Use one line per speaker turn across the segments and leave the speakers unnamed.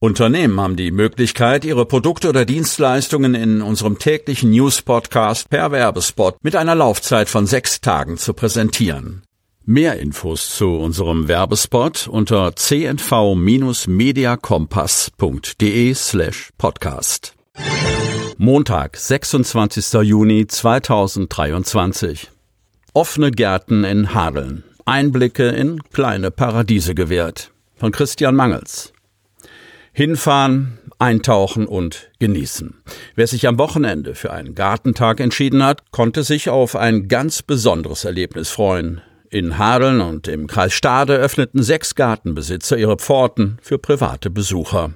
Unternehmen haben die Möglichkeit, ihre Produkte oder Dienstleistungen in unserem täglichen News-Podcast per Werbespot mit einer Laufzeit von sechs Tagen zu präsentieren. Mehr Infos zu unserem Werbespot unter cnv-mediakompass.de slash podcast. Montag, 26. Juni 2023. Offene Gärten in Hadeln. Einblicke in kleine Paradiese gewährt. Von Christian Mangels. Hinfahren, eintauchen und genießen. Wer sich am Wochenende für einen Gartentag entschieden hat, konnte sich auf ein ganz besonderes Erlebnis freuen. In Hadeln und im Kreis Stade öffneten sechs Gartenbesitzer ihre Pforten für private Besucher.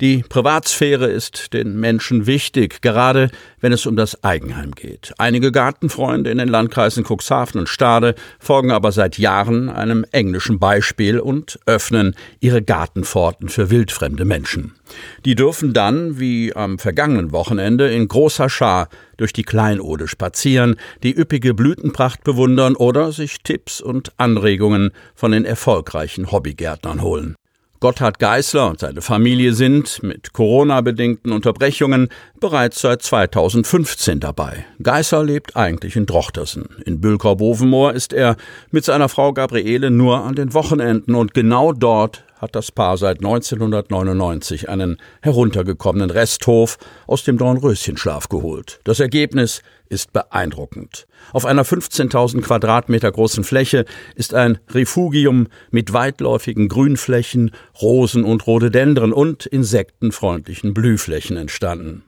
Die Privatsphäre ist den Menschen wichtig, gerade wenn es um das Eigenheim geht. Einige Gartenfreunde in den Landkreisen Cuxhaven und Stade folgen aber seit Jahren einem englischen Beispiel und öffnen ihre Gartenpforten für wildfremde Menschen. Die dürfen dann, wie am vergangenen Wochenende, in großer Schar durch die Kleinode spazieren, die üppige Blütenpracht bewundern oder sich Tipps und Anregungen von den erfolgreichen Hobbygärtnern holen. Gotthard Geißler und seine Familie sind mit Corona-bedingten Unterbrechungen bereits seit 2015 dabei. Geißler lebt eigentlich in Drochtersen. In Bülkau-Bovenmoor ist er mit seiner Frau Gabriele nur an den Wochenenden und genau dort hat das Paar seit 1999 einen heruntergekommenen Resthof aus dem Dornröschenschlaf geholt. Das Ergebnis ist beeindruckend. Auf einer 15.000 Quadratmeter großen Fläche ist ein Refugium mit weitläufigen Grünflächen, Rosen und Rhododendren und insektenfreundlichen Blühflächen entstanden.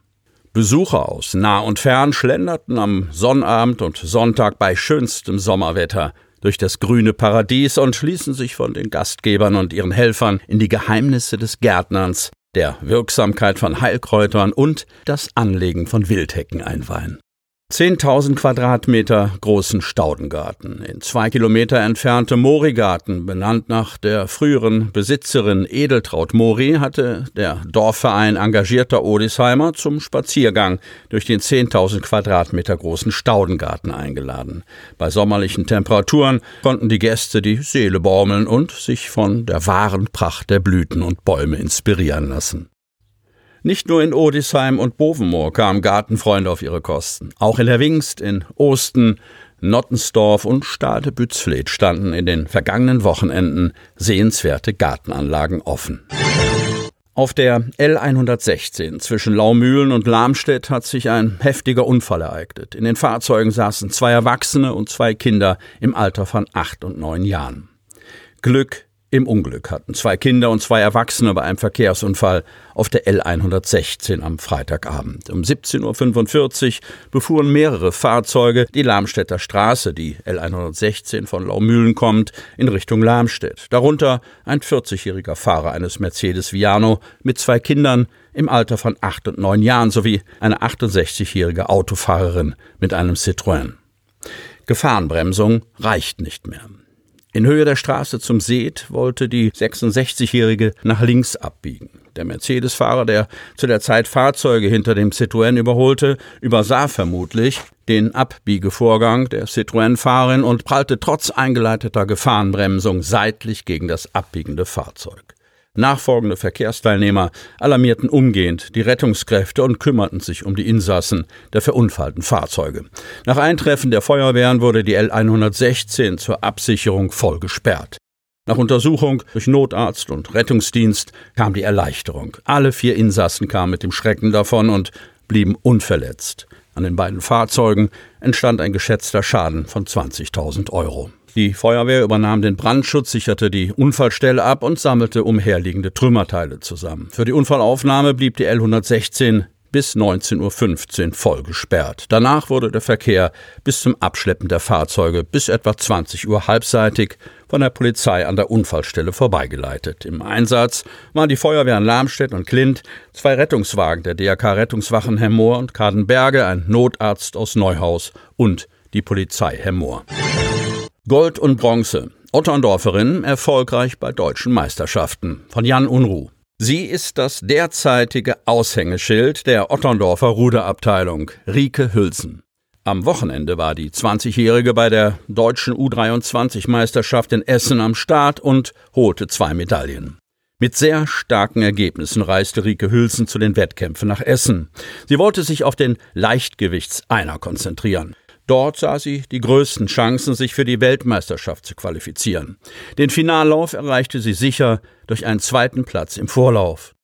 Besucher aus nah und fern schlenderten am Sonnabend und Sonntag bei schönstem Sommerwetter durch das grüne Paradies und ließen sich von den Gastgebern und ihren Helfern in die Geheimnisse des Gärtnerns, der Wirksamkeit von Heilkräutern und das Anlegen von Wildhecken einweihen. 10.000 Quadratmeter großen Staudengarten. In zwei Kilometer entfernte Morigarten, benannt nach der früheren Besitzerin Edeltraut Mori, hatte der Dorfverein engagierter Odisheimer zum Spaziergang durch den 10.000 Quadratmeter großen Staudengarten eingeladen. Bei sommerlichen Temperaturen konnten die Gäste die Seele baumeln und sich von der wahren Pracht der Blüten und Bäume inspirieren lassen. Nicht nur in Odisheim und Bovenmoor kamen Gartenfreunde auf ihre Kosten. Auch in Herwingst, in Osten, Nottensdorf und Stade-Bützfleth standen in den vergangenen Wochenenden sehenswerte Gartenanlagen offen. Auf der L116 zwischen Laumühlen und Lamstedt hat sich ein heftiger Unfall ereignet. In den Fahrzeugen saßen zwei Erwachsene und zwei Kinder im Alter von acht und neun Jahren. Glück im Unglück hatten zwei Kinder und zwei Erwachsene bei einem Verkehrsunfall auf der L116 am Freitagabend. Um 17.45 Uhr befuhren mehrere Fahrzeuge die Lamstädter Straße, die L116 von Laumühlen kommt, in Richtung Lamstedt. Darunter ein 40-jähriger Fahrer eines Mercedes Viano mit zwei Kindern im Alter von acht und neun Jahren sowie eine 68-jährige Autofahrerin mit einem Citroën. Gefahrenbremsung reicht nicht mehr. In Höhe der Straße zum Seet wollte die 66-Jährige nach links abbiegen. Der Mercedes-Fahrer, der zu der Zeit Fahrzeuge hinter dem Citroën überholte, übersah vermutlich den Abbiegevorgang der Citroën-Fahrerin und prallte trotz eingeleiteter Gefahrenbremsung seitlich gegen das abbiegende Fahrzeug. Nachfolgende Verkehrsteilnehmer alarmierten umgehend die Rettungskräfte und kümmerten sich um die Insassen der verunfallten Fahrzeuge. Nach Eintreffen der Feuerwehren wurde die L 116 zur Absicherung voll gesperrt. Nach Untersuchung durch Notarzt und Rettungsdienst kam die Erleichterung. Alle vier Insassen kamen mit dem Schrecken davon und blieben unverletzt. An den beiden Fahrzeugen entstand ein geschätzter Schaden von 20.000 Euro. Die Feuerwehr übernahm den Brandschutz, sicherte die Unfallstelle ab und sammelte umherliegende Trümmerteile zusammen. Für die Unfallaufnahme blieb die L 116 bis 19.15 Uhr voll gesperrt. Danach wurde der Verkehr bis zum Abschleppen der Fahrzeuge bis etwa 20 Uhr halbseitig von der Polizei an der Unfallstelle vorbeigeleitet. Im Einsatz waren die Feuerwehren Lamstedt und Klint, zwei Rettungswagen der DRK Rettungswachen Hemmoor und Kadenberge, ein Notarzt aus Neuhaus und die Polizei Herr Mohr. Gold und Bronze. Otterndorferin erfolgreich bei deutschen Meisterschaften. Von Jan Unruh. Sie ist das derzeitige Aushängeschild der Otterndorfer Ruderabteilung, Rike Hülsen. Am Wochenende war die 20-Jährige bei der deutschen U23-Meisterschaft in Essen am Start und holte zwei Medaillen. Mit sehr starken Ergebnissen reiste Rike Hülsen zu den Wettkämpfen nach Essen. Sie wollte sich auf den Leichtgewichtseiner konzentrieren. Dort sah sie die größten Chancen, sich für die Weltmeisterschaft zu qualifizieren. Den Finallauf erreichte sie sicher durch einen zweiten Platz im Vorlauf.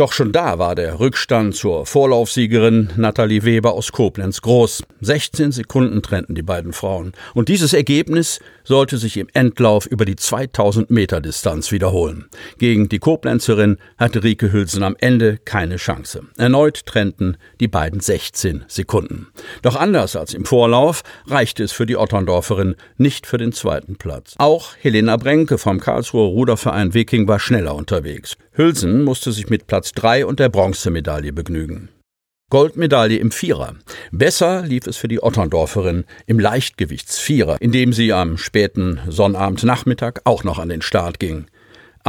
Doch schon da war der Rückstand zur Vorlaufsiegerin Nathalie Weber aus Koblenz groß. 16 Sekunden trennten die beiden Frauen. Und dieses Ergebnis sollte sich im Endlauf über die 2000 Meter Distanz wiederholen. Gegen die Koblenzerin hatte Rike Hülsen am Ende keine Chance. Erneut trennten die beiden 16 Sekunden. Doch anders als im Vorlauf reichte es für die Otterndorferin nicht für den zweiten Platz. Auch Helena Brenke vom Karlsruher Ruderverein Viking war schneller unterwegs. Hülsen musste sich mit Platz 3 und der Bronzemedaille begnügen. Goldmedaille im Vierer. Besser lief es für die Otterndorferin im Leichtgewichtsvierer, indem sie am späten Sonnabendnachmittag auch noch an den Start ging.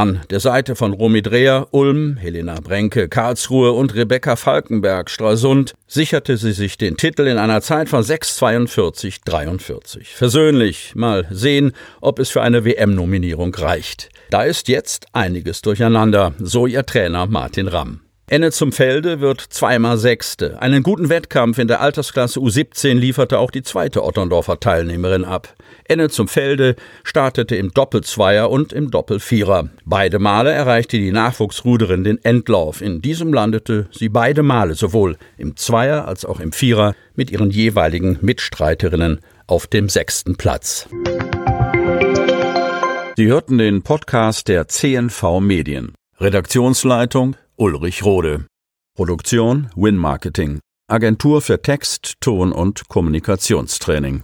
An der Seite von Romy Dreher, Ulm, Helena Brenke, Karlsruhe und Rebecca Falkenberg, Stralsund sicherte sie sich den Titel in einer Zeit von 6,42,43. Versöhnlich mal sehen, ob es für eine WM-Nominierung reicht. Da ist jetzt einiges durcheinander, so ihr Trainer Martin Ramm. Enne zum Felde wird zweimal Sechste. Einen guten Wettkampf in der Altersklasse U17 lieferte auch die zweite Otterndorfer Teilnehmerin ab. Enne zum Felde startete im Doppelzweier und im Doppelvierer. Beide Male erreichte die Nachwuchsruderin den Endlauf. In diesem landete sie beide Male sowohl im Zweier als auch im Vierer mit ihren jeweiligen Mitstreiterinnen auf dem sechsten Platz. Sie hörten den Podcast der CNV Medien. Redaktionsleitung Ulrich Rode. Produktion Win Marketing. Agentur für Text, Ton und Kommunikationstraining.